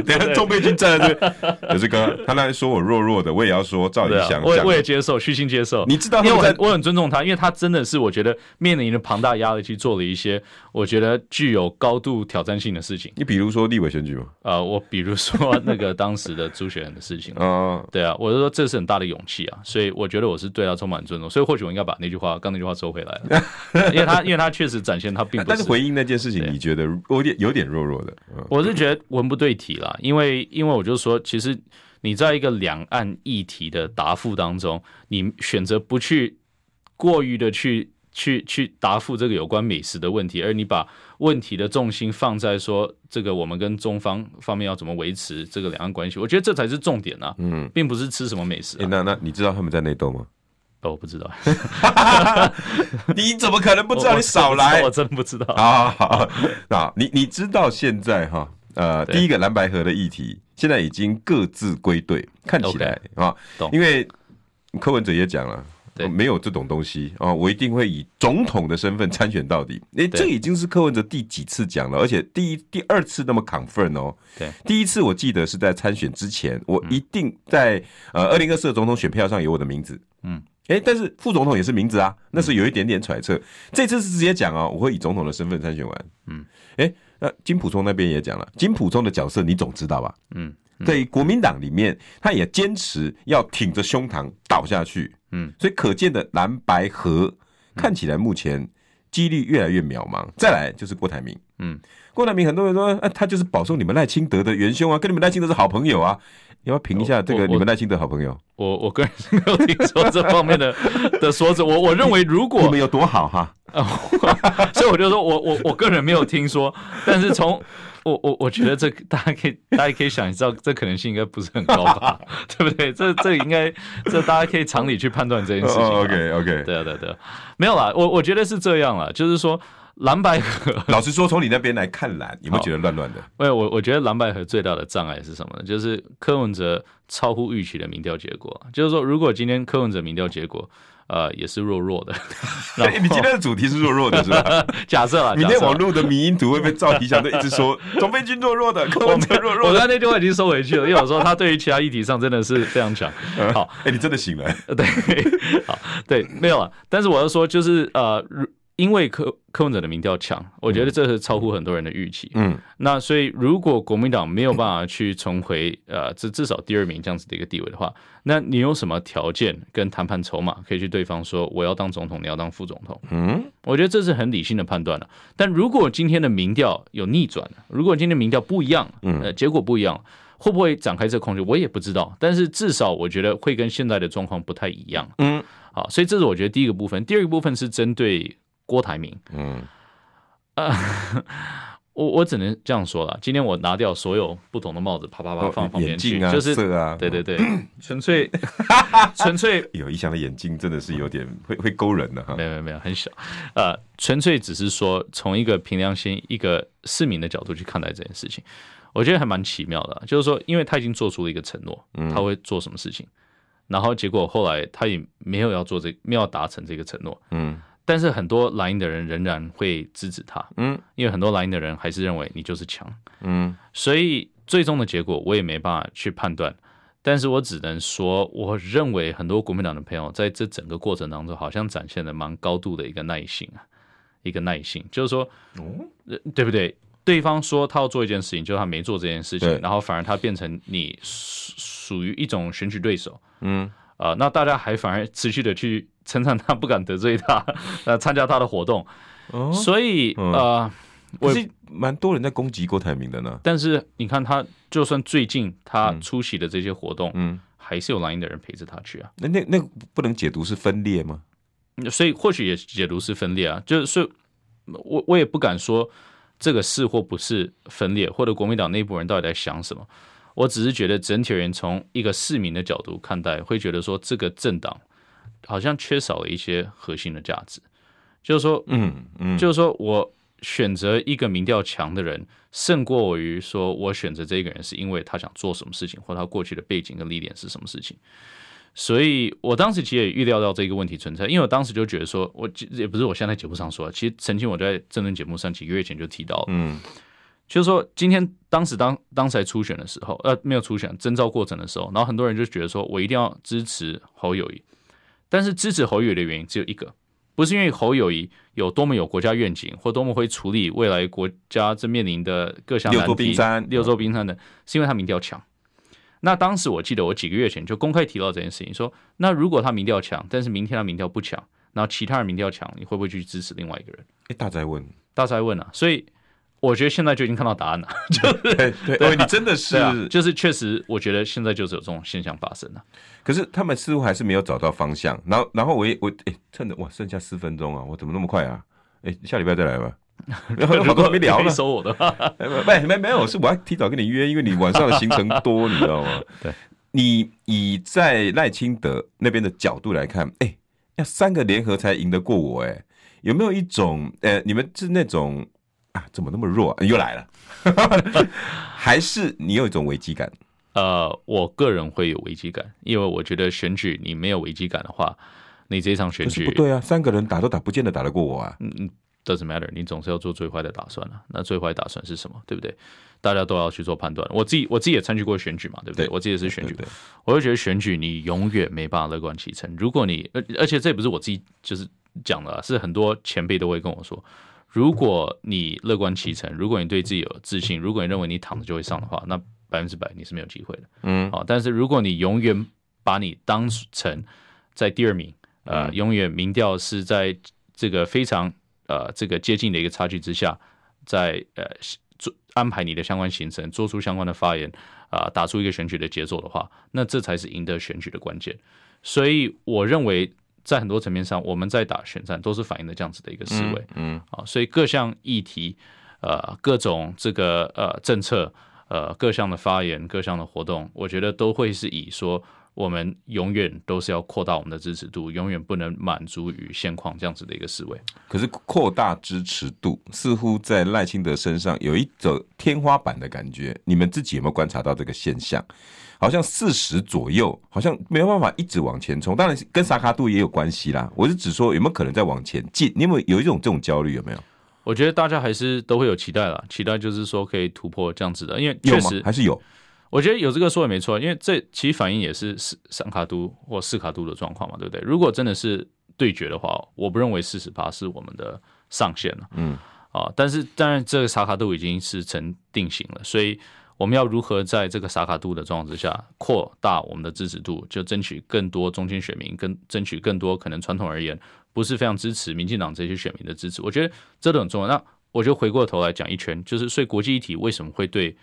等下钟佩君站在这，有这个，他那说我弱弱的，我也要说赵怡翔，我我也接受，虚心接受。你知道，因为我很我很尊重他，因为他真的是我觉得面临着庞大压力去做了一些我觉得具有高度挑战性的事情，你比如说立委选举吗？呃，我比如说那个当时的朱学恒的事情。啊，对啊，我就说这是很大的勇气啊，所以我觉得我是对他充满尊重，所以或许我应该把那句话，刚那句话收回来了，因为他因为他确实展现他并不是，但是回应那件事情，你觉得有点有点弱弱的，我是觉得文不对题啦，因为因为我就说，其实你在一个两岸议题的答复当中，你选择不去过于的去。去去答复这个有关美食的问题，而你把问题的重心放在说这个我们跟中方方面要怎么维持这个两岸关系，我觉得这才是重点啊，嗯，并不是吃什么美食、啊。欸、那那你知道他们在内斗吗？哦，我不知道。你怎么可能不知道？你少来，我真不知道。好好好，那你你知道现在哈呃，第一个蓝白河的议题现在已经各自归队，看起来啊，因为柯文哲也讲了。对，没有这种东西啊，我一定会以总统的身份参选到底。哎，这已经是柯文哲第几次讲了，而且第一、第二次那么 confirm 哦。对，第一次我记得是在参选之前，我一定在呃二零二四的总统选票上有我的名字。嗯，哎，但是副总统也是名字啊，那是有一点点揣测。这次是直接讲哦，我会以总统的身份参选完。嗯，哎，那金溥聪那边也讲了，金溥聪的角色你总知道吧？嗯。在国民党里面，他也坚持要挺着胸膛倒下去。嗯，所以可见的蓝白河看起来目前几率越来越渺茫。再来就是郭台铭。嗯，郭台铭很多人说，啊，他就是保送你们赖清德的元凶啊，跟你们赖清德是好朋友啊。你要评一下这个你们赖清德好朋友？我我，我，我个人没有听说这方面的 的说辞。我我认为如果你们有多好哈，所以我就说我我我个人没有听说，但是从。我我我觉得这大家可以大家可以想知道，这可能性应该不是很高吧，对不对？这这应该这大家可以常理去判断这件事情。Oh, OK OK，对啊对啊对啊，没有啦，我我觉得是这样啦，就是说蓝白合，老实说，从你那边来看蓝，有没有觉得乱乱的？没有，我我觉得蓝白合最大的障碍是什么呢？就是柯文哲超乎预期的民调结果，就是说，如果今天柯文哲民调结果。呃，也是弱弱的。你今天的主题是弱弱的，是吧？假设啊，明天网络的迷因图会被赵提祥一直说 总飞军弱弱的，柯文哲弱弱。我刚才那句话已经收回去了，因为我说他对于其他议题上真的是非常强。好，哎，你真的醒了？对，好，对，没有了。但是我要说，就是呃。因为柯柯文哲的民调强，我觉得这是超乎很多人的预期。嗯，那所以如果国民党没有办法去重回呃，至至少第二名这样子的一个地位的话，那你有什么条件跟谈判筹码可以去对方说我要当总统，你要当副总统？嗯，我觉得这是很理性的判断了。但如果今天的民调有逆转，如果今天民调不一样，呃，结果不一样，会不会展开这个空间？我也不知道。但是至少我觉得会跟现在的状况不太一样。嗯，好，所以这是我觉得第一个部分。第二个部分是针对。郭台铭，嗯，呃，我我只能这样说了。今天我拿掉所有不同的帽子，啪啪啪放旁边去，就是对对对，纯粹 纯粹有一项的眼睛真的是有点会会勾人的哈。没有没有没有，很小，呃，纯粹只是说从一个凭良心、一个市民的角度去看待这件事情，我觉得还蛮奇妙的。就是说，因为他已经做出了一个承诺，他会做什么事情，然后结果后来他也没有要做这，没有达成这个承诺，嗯。但是很多蓝营的人仍然会支持他，嗯，因为很多蓝营的人还是认为你就是强，嗯，所以最终的结果我也没办法去判断，但是我只能说，我认为很多国民党的朋友在这整个过程当中，好像展现了蛮高度的一个耐心啊，一个耐心，就是说，哦，对不对？对方说他要做一件事情，就是他没做这件事情，然后反而他变成你属属于一种选举对手，嗯，啊，那大家还反而持续的去。称赞他，不敢得罪他，呃，参加他的活动，哦、所以、嗯、呃，我是蛮多人在攻击郭台铭的呢。但是你看他，就算最近他出席的这些活动，嗯，还是有蓝营的人陪着他去啊。那那那不能解读是分裂吗？所以或许也解读是分裂啊。就是我我也不敢说这个是或不是分裂，或者国民党内部人到底在想什么。我只是觉得整体而言，从一个市民的角度看待，会觉得说这个政党。好像缺少了一些核心的价值，就是说，嗯嗯，就是说我选择一个民调强的人，胜过于说我选择这个人是因为他想做什么事情，或他过去的背景跟历练是什么事情。所以我当时其实也预料到这个问题存在，因为我当时就觉得说，我也不是我现在节目上说，其实曾经我在政论节目上几个月前就提到了，嗯，就是说今天当时当当时在初选的时候，呃，没有初选征召过程的时候，然后很多人就觉得说我一定要支持侯友宜。但是支持侯友宜的原因只有一个，不是因为侯友宜有多么有国家愿景，或多么会处理未来国家正面临的各项难题，六座冰山，六座冰山的，是因为他民调强。那当时我记得我几个月前就公开提到这件事情，说那如果他民调强，但是明天他民调不强，然后其他人民调强，你会不会去支持另外一个人？哎，大哉问，大哉问啊！所以。我觉得现在就已经看到答案了，就是对对，对，你真的是，啊、就是确实，我觉得现在就是有这种现象发生了。可是他们似乎还是没有找到方向。然后，然后我也我哎，趁着哇，剩下四分钟啊，我怎么那么快啊？哎，下礼拜再来吧。好多还没聊呢。收我的话，没没没有，是我要提早跟你约，因为你晚上的行程多，你知道吗？对，你以在赖清德那边的角度来看，哎，要三个联合才赢得过我，哎，有没有一种呃，你们是那种？啊，怎么那么弱？啊？又来了，还是你有一种危机感？呃，我个人会有危机感，因为我觉得选举你没有危机感的话，你这一场选举不对啊，三个人打都打，不见得打得过我啊。嗯嗯，doesn't matter，你总是要做最坏的打算啊。那最坏打算是什么？对不对？大家都要去做判断。我自己我自己也参与过选举嘛，对不对？对我自己也是选举，对对对，我就觉得选举你永远没办法乐观其成。如果你而而且这也不是我自己就是讲的，是很多前辈都会跟我说，如果你乐观其成，如果你对自己有自信，如果你认为你躺着就会上的话，那百分之百你是没有机会的。嗯，好，但是如果你永远把你当成在第二名，呃，嗯、永远民调是在这个非常呃这个接近的一个差距之下，在呃。做安排你的相关行程，做出相关的发言，啊、呃，打出一个选举的节奏的话，那这才是赢得选举的关键。所以，我认为在很多层面上，我们在打选战都是反映的这样子的一个思维。嗯，啊、嗯，所以各项议题，呃，各种这个呃政策，呃，各项的发言，各项的活动，我觉得都会是以说。我们永远都是要扩大我们的支持度，永远不能满足于现况这样子的一个思维。可是扩大支持度似乎在赖清德身上有一种天花板的感觉，你们自己有没有观察到这个现象？好像四十左右，好像没有办法一直往前冲。当然跟萨卡度也有关系啦。我是指说有没有可能再往前进？你有没有有一种这种焦虑？有没有？我觉得大家还是都会有期待啦，期待就是说可以突破这样子的，因为确实还是有。我觉得有这个说也没错，因为这其实反映也是四三卡都或四卡都的状况嘛，对不对？如果真的是对决的话，我不认为四十八是我们的上限了。嗯，啊，但是当然这个萨卡都已经是成定型了，所以我们要如何在这个萨卡都的状况之下扩大我们的支持度，就争取更多中间选民，跟争取更多可能传统而言不是非常支持民进党这些选民的支持，我觉得这都很重要。那我就回过头来讲一圈，就是所以国际议题为什么会对？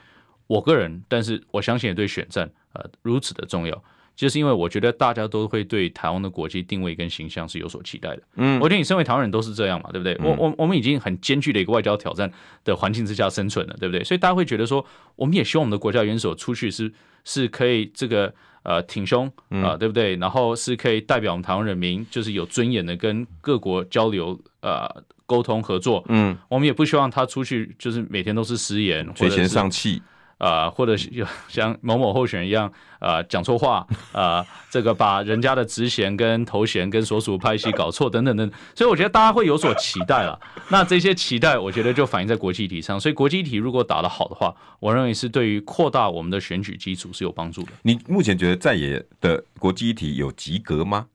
我个人，但是我相信也对选战呃如此的重要，就是因为我觉得大家都会对台湾的国际定位跟形象是有所期待的。嗯，我觉得你身为台湾人都是这样嘛，对不对？嗯、我我我们已经很艰巨的一个外交挑战的环境之下生存了，对不对？所以大家会觉得说，我们也希望我们的国家元首出去是是可以这个呃挺胸啊、呃，对不对？然后是可以代表我们台湾人民，就是有尊严的跟各国交流呃沟通合作。嗯，我们也不希望他出去就是每天都是失言，垂涎上气。啊、或者是像某某候选人一样，啊、讲错话，啊、这个把人家的职衔跟头衔跟所属派系搞错等等等，所以我觉得大家会有所期待了。那这些期待，我觉得就反映在国际议题上。所以国际议题如果打得好的话，我认为是对于扩大我们的选举基础是有帮助的。你目前觉得在野的国际议题有及格吗？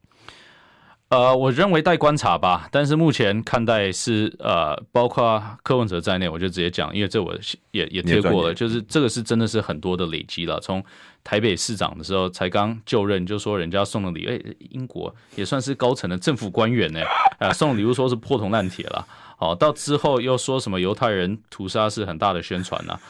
呃，我认为待观察吧，但是目前看待是呃，包括柯文哲在内，我就直接讲，因为这我也也贴过了，就是这个是真的是很多的累积了。从台北市长的时候才刚就任，就说人家送的礼物，哎，英国也算是高层的政府官员呢，呃，送礼物说是破铜烂铁了，好，到之后又说什么犹太人屠杀是很大的宣传呐。啊，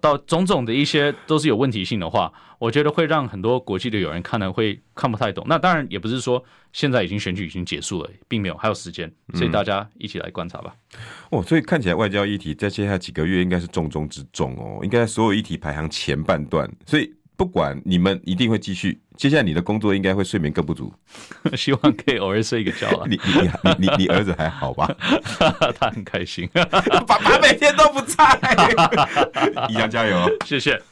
到种种的一些都是有问题性的话，我觉得会让很多国际的友人看了会看不太懂。那当然也不是说现在已经选举已经结束了，并没有，还有时间，所以大家一起来观察吧。嗯、哦，所以看起来外交议题在接下来几个月应该是重中之重哦，应该所有议题排行前半段，所以。不管你们一定会继续，接下来你的工作应该会睡眠更不足，希望可以偶尔睡一个觉了。你你你你你儿子还好吧？他很开心，爸爸每天都不在。一样加油，谢谢。